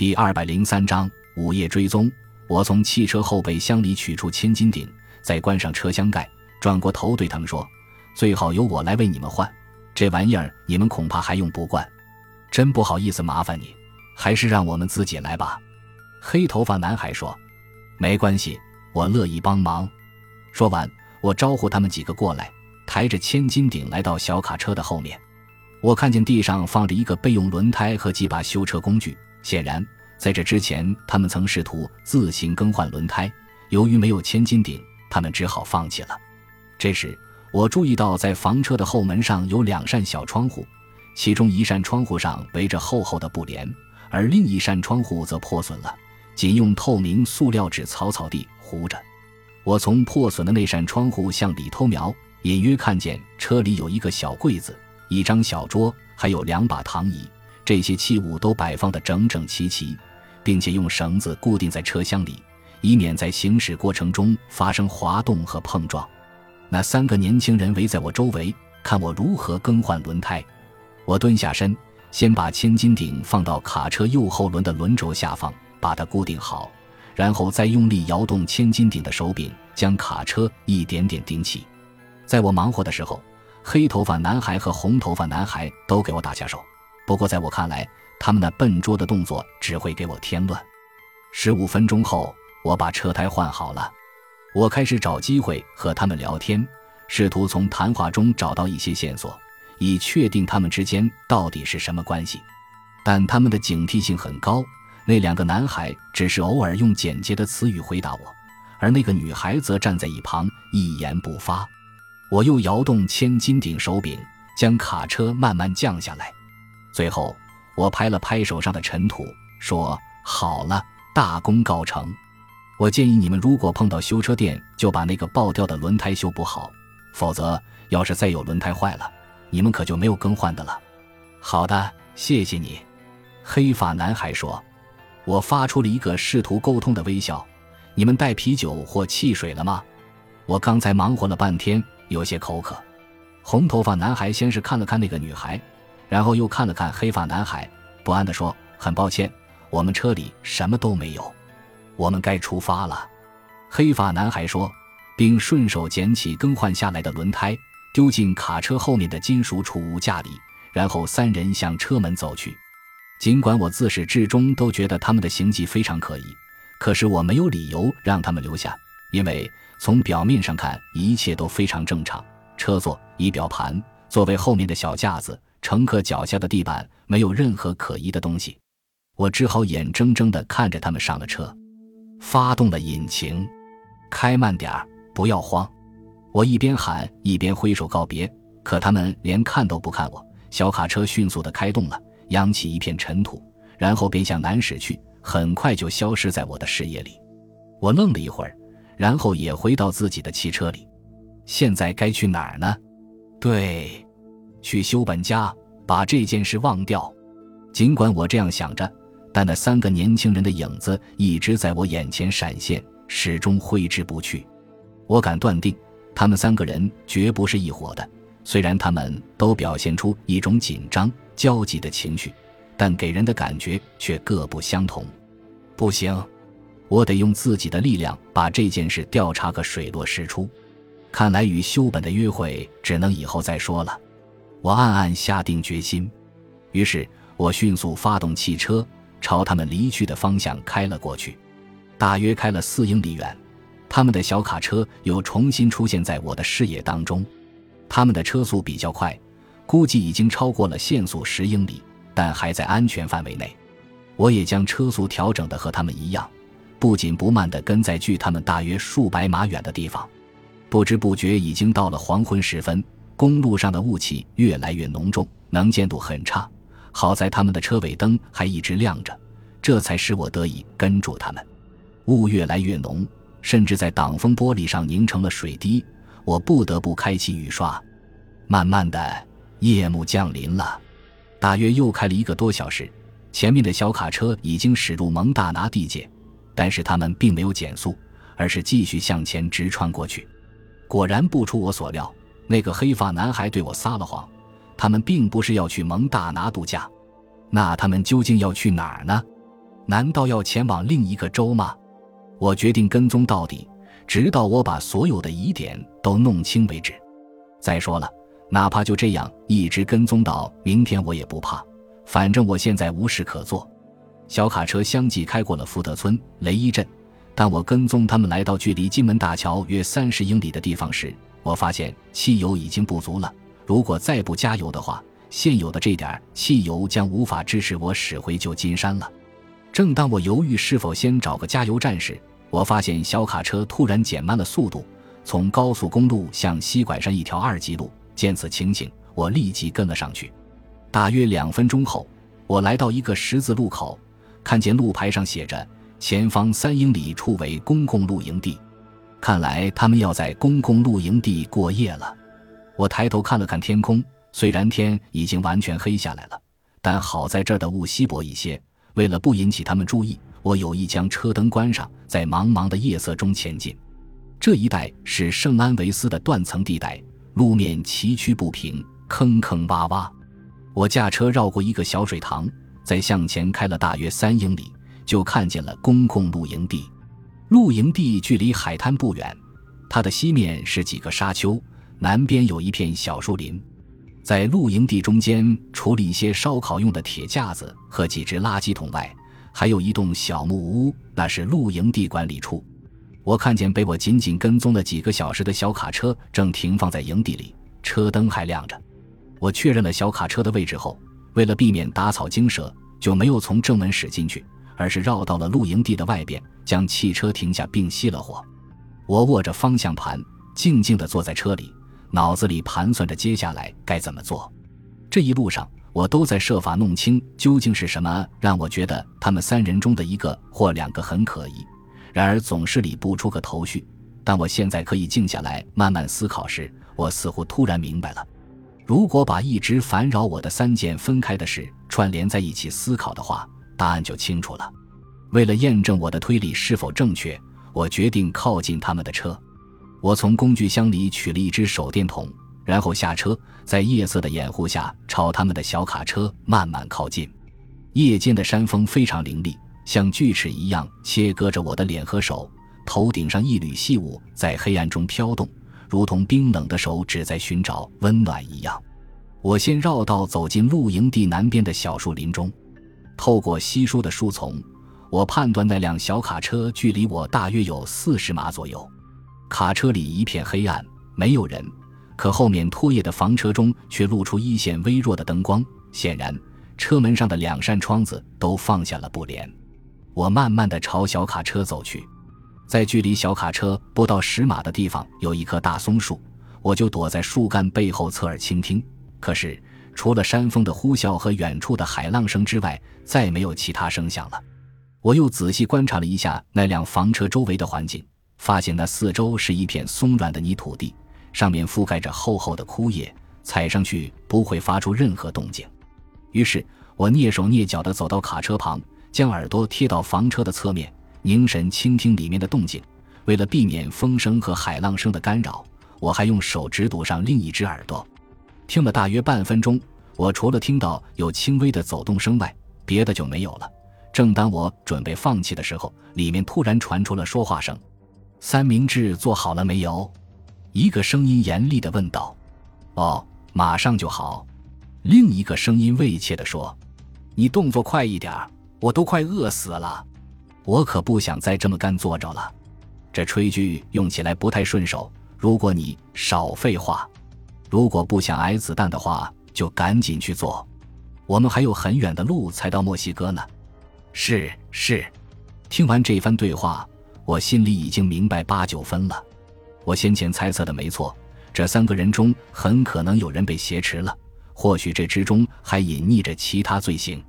第二百零三章午夜追踪。我从汽车后备箱里取出千斤顶，再关上车厢盖，转过头对他们说：“最好由我来为你们换，这玩意儿你们恐怕还用不惯。真不好意思麻烦你，还是让我们自己来吧。”黑头发男孩说：“没关系，我乐意帮忙。”说完，我招呼他们几个过来，抬着千斤顶来到小卡车的后面。我看见地上放着一个备用轮胎和几把修车工具，显然在这之前，他们曾试图自行更换轮胎。由于没有千斤顶，他们只好放弃了。这时，我注意到在房车的后门上有两扇小窗户，其中一扇窗户上围着厚厚的布帘，而另一扇窗户则破损了。仅用透明塑料纸草草地糊着。我从破损的那扇窗户向里偷瞄，隐约看见车里有一个小柜子、一张小桌，还有两把躺椅。这些器物都摆放得整整齐齐，并且用绳子固定在车厢里，以免在行驶过程中发生滑动和碰撞。那三个年轻人围在我周围，看我如何更换轮胎。我蹲下身，先把千斤顶放到卡车右后轮的轮轴下方。把它固定好，然后再用力摇动千斤顶的手柄，将卡车一点点顶起。在我忙活的时候，黑头发男孩和红头发男孩都给我打下手。不过在我看来，他们那笨拙的动作只会给我添乱。十五分钟后，我把车胎换好了。我开始找机会和他们聊天，试图从谈话中找到一些线索，以确定他们之间到底是什么关系。但他们的警惕性很高。那两个男孩只是偶尔用简洁的词语回答我，而那个女孩则站在一旁一言不发。我又摇动千斤顶手柄，将卡车慢慢降下来。最后，我拍了拍手上的尘土，说：“好了，大功告成。我建议你们，如果碰到修车店，就把那个爆掉的轮胎修补好，否则要是再有轮胎坏了，你们可就没有更换的了。”好的，谢谢你，黑发男孩说。我发出了一个试图沟通的微笑。你们带啤酒或汽水了吗？我刚才忙活了半天，有些口渴。红头发男孩先是看了看那个女孩，然后又看了看黑发男孩，不安地说：“很抱歉，我们车里什么都没有。我们该出发了。”黑发男孩说，并顺手捡起更换下来的轮胎，丢进卡车后面的金属储物架里，然后三人向车门走去。尽管我自始至终都觉得他们的行迹非常可疑，可是我没有理由让他们留下，因为从表面上看一切都非常正常。车座、仪表盘、座位后面的小架子、乘客脚下的地板，没有任何可疑的东西。我只好眼睁睁地看着他们上了车，发动了引擎，开慢点儿，不要慌。我一边喊一边挥手告别，可他们连看都不看我。小卡车迅速地开动了。扬起一片尘土，然后便向南驶去，很快就消失在我的视野里。我愣了一会儿，然后也回到自己的汽车里。现在该去哪儿呢？对，去修本家，把这件事忘掉。尽管我这样想着，但那三个年轻人的影子一直在我眼前闪现，始终挥之不去。我敢断定，他们三个人绝不是一伙的。虽然他们都表现出一种紧张。焦急的情绪，但给人的感觉却各不相同。不行，我得用自己的力量把这件事调查个水落石出。看来与修本的约会只能以后再说了。我暗暗下定决心，于是我迅速发动汽车，朝他们离去的方向开了过去。大约开了四英里远，他们的小卡车又重新出现在我的视野当中。他们的车速比较快。估计已经超过了限速十英里，但还在安全范围内。我也将车速调整的和他们一样，不紧不慢地跟在距他们大约数百码远的地方。不知不觉已经到了黄昏时分，公路上的雾气越来越浓重，能见度很差。好在他们的车尾灯还一直亮着，这才使我得以跟住他们。雾越来越浓，甚至在挡风玻璃上凝成了水滴，我不得不开启雨刷。慢慢的。夜幕降临了，大约又开了一个多小时。前面的小卡车已经驶入蒙大拿地界，但是他们并没有减速，而是继续向前直穿过去。果然不出我所料，那个黑发男孩对我撒了谎，他们并不是要去蒙大拿度假。那他们究竟要去哪儿呢？难道要前往另一个州吗？我决定跟踪到底，直到我把所有的疑点都弄清为止。再说了，哪怕就这样一直跟踪到明天，我也不怕。反正我现在无事可做。小卡车相继开过了福德村、雷伊镇。当我跟踪他们来到距离金门大桥约三十英里的地方时，我发现汽油已经不足了。如果再不加油的话，现有的这点汽油将无法支持我驶回旧金山了。正当我犹豫是否先找个加油站时，我发现小卡车突然减慢了速度，从高速公路向西拐上一条二级路。见此情景，我立即跟了上去。大约两分钟后，我来到一个十字路口，看见路牌上写着。前方三英里处为公共露营地，看来他们要在公共露营地过夜了。我抬头看了看天空，虽然天已经完全黑下来了，但好在这儿的雾稀薄一些。为了不引起他们注意，我有意将车灯关上，在茫茫的夜色中前进。这一带是圣安维斯的断层地带，路面崎岖不平，坑坑洼洼。我驾车绕过一个小水塘，再向前开了大约三英里。就看见了公共露营地，露营地距离海滩不远，它的西面是几个沙丘，南边有一片小树林。在露营地中间，除了一些烧烤用的铁架子和几只垃圾桶外，还有一栋小木屋，那是露营地管理处。我看见被我紧紧跟踪了几个小时的小卡车正停放在营地里，车灯还亮着。我确认了小卡车的位置后，为了避免打草惊蛇，就没有从正门驶进去。而是绕到了露营地的外边，将汽车停下并熄了火。我握着方向盘，静静地坐在车里，脑子里盘算着接下来该怎么做。这一路上，我都在设法弄清究竟是什么让我觉得他们三人中的一个或两个很可疑，然而总是理不出个头绪。当我现在可以静下来慢慢思考时，我似乎突然明白了：如果把一直烦扰我的三件分开的事串联在一起思考的话。答案就清楚了。为了验证我的推理是否正确，我决定靠近他们的车。我从工具箱里取了一只手电筒，然后下车，在夜色的掩护下朝他们的小卡车慢慢靠近。夜间的山风非常凌厉，像锯齿一样切割着我的脸和手。头顶上一缕细雾在黑暗中飘动，如同冰冷的手指在寻找温暖一样。我先绕道走进露营地南边的小树林中。透过稀疏的树丛，我判断那辆小卡车距离我大约有四十码左右。卡车里一片黑暗，没有人，可后面拖曳的房车中却露出一线微弱的灯光。显然，车门上的两扇窗子都放下了布帘。我慢慢地朝小卡车走去，在距离小卡车不到十码的地方有一棵大松树，我就躲在树干背后侧耳倾听。可是。除了山风的呼啸和远处的海浪声之外，再没有其他声响了。我又仔细观察了一下那辆房车周围的环境，发现那四周是一片松软的泥土地，上面覆盖着厚厚的枯叶，踩上去不会发出任何动静。于是我蹑手蹑脚地走到卡车旁，将耳朵贴到房车的侧面，凝神倾听里面的动静。为了避免风声和海浪声的干扰，我还用手指堵上另一只耳朵。听了大约半分钟，我除了听到有轻微的走动声外，别的就没有了。正当我准备放弃的时候，里面突然传出了说话声：“三明治做好了没有？”一个声音严厉地问道。“哦，马上就好。”另一个声音畏怯地说：“你动作快一点，我都快饿死了。我可不想再这么干坐着了。这炊具用起来不太顺手。如果你少废话。”如果不想挨子弹的话，就赶紧去做。我们还有很远的路才到墨西哥呢。是是。听完这番对话，我心里已经明白八九分了。我先前猜测的没错，这三个人中很可能有人被挟持了，或许这之中还隐匿着其他罪行。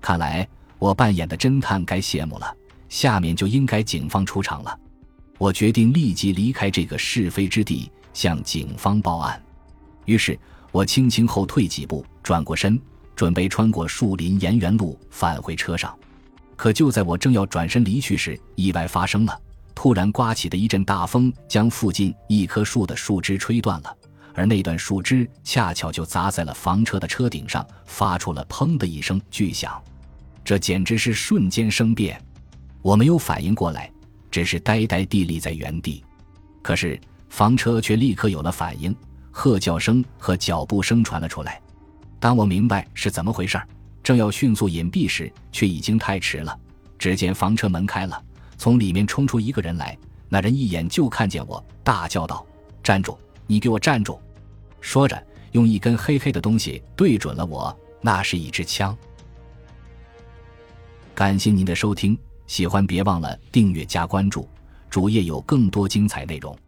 看来我扮演的侦探该谢幕了。下面就应该警方出场了。我决定立即离开这个是非之地，向警方报案。于是我轻轻后退几步，转过身，准备穿过树林沿原路返回车上。可就在我正要转身离去时，意外发生了。突然刮起的一阵大风，将附近一棵树的树枝吹断了，而那段树枝恰巧就砸在了房车的车顶上，发出了“砰”的一声巨响。这简直是瞬间生变。我没有反应过来，只是呆呆地立在原地。可是房车却立刻有了反应，喝叫声和脚步声传了出来。当我明白是怎么回事，正要迅速隐蔽时，却已经太迟了。只见房车门开了，从里面冲出一个人来。那人一眼就看见我，大叫道：“站住！你给我站住！”说着，用一根黑黑的东西对准了我，那是一支枪。感谢您的收听，喜欢别忘了订阅加关注，主页有更多精彩内容。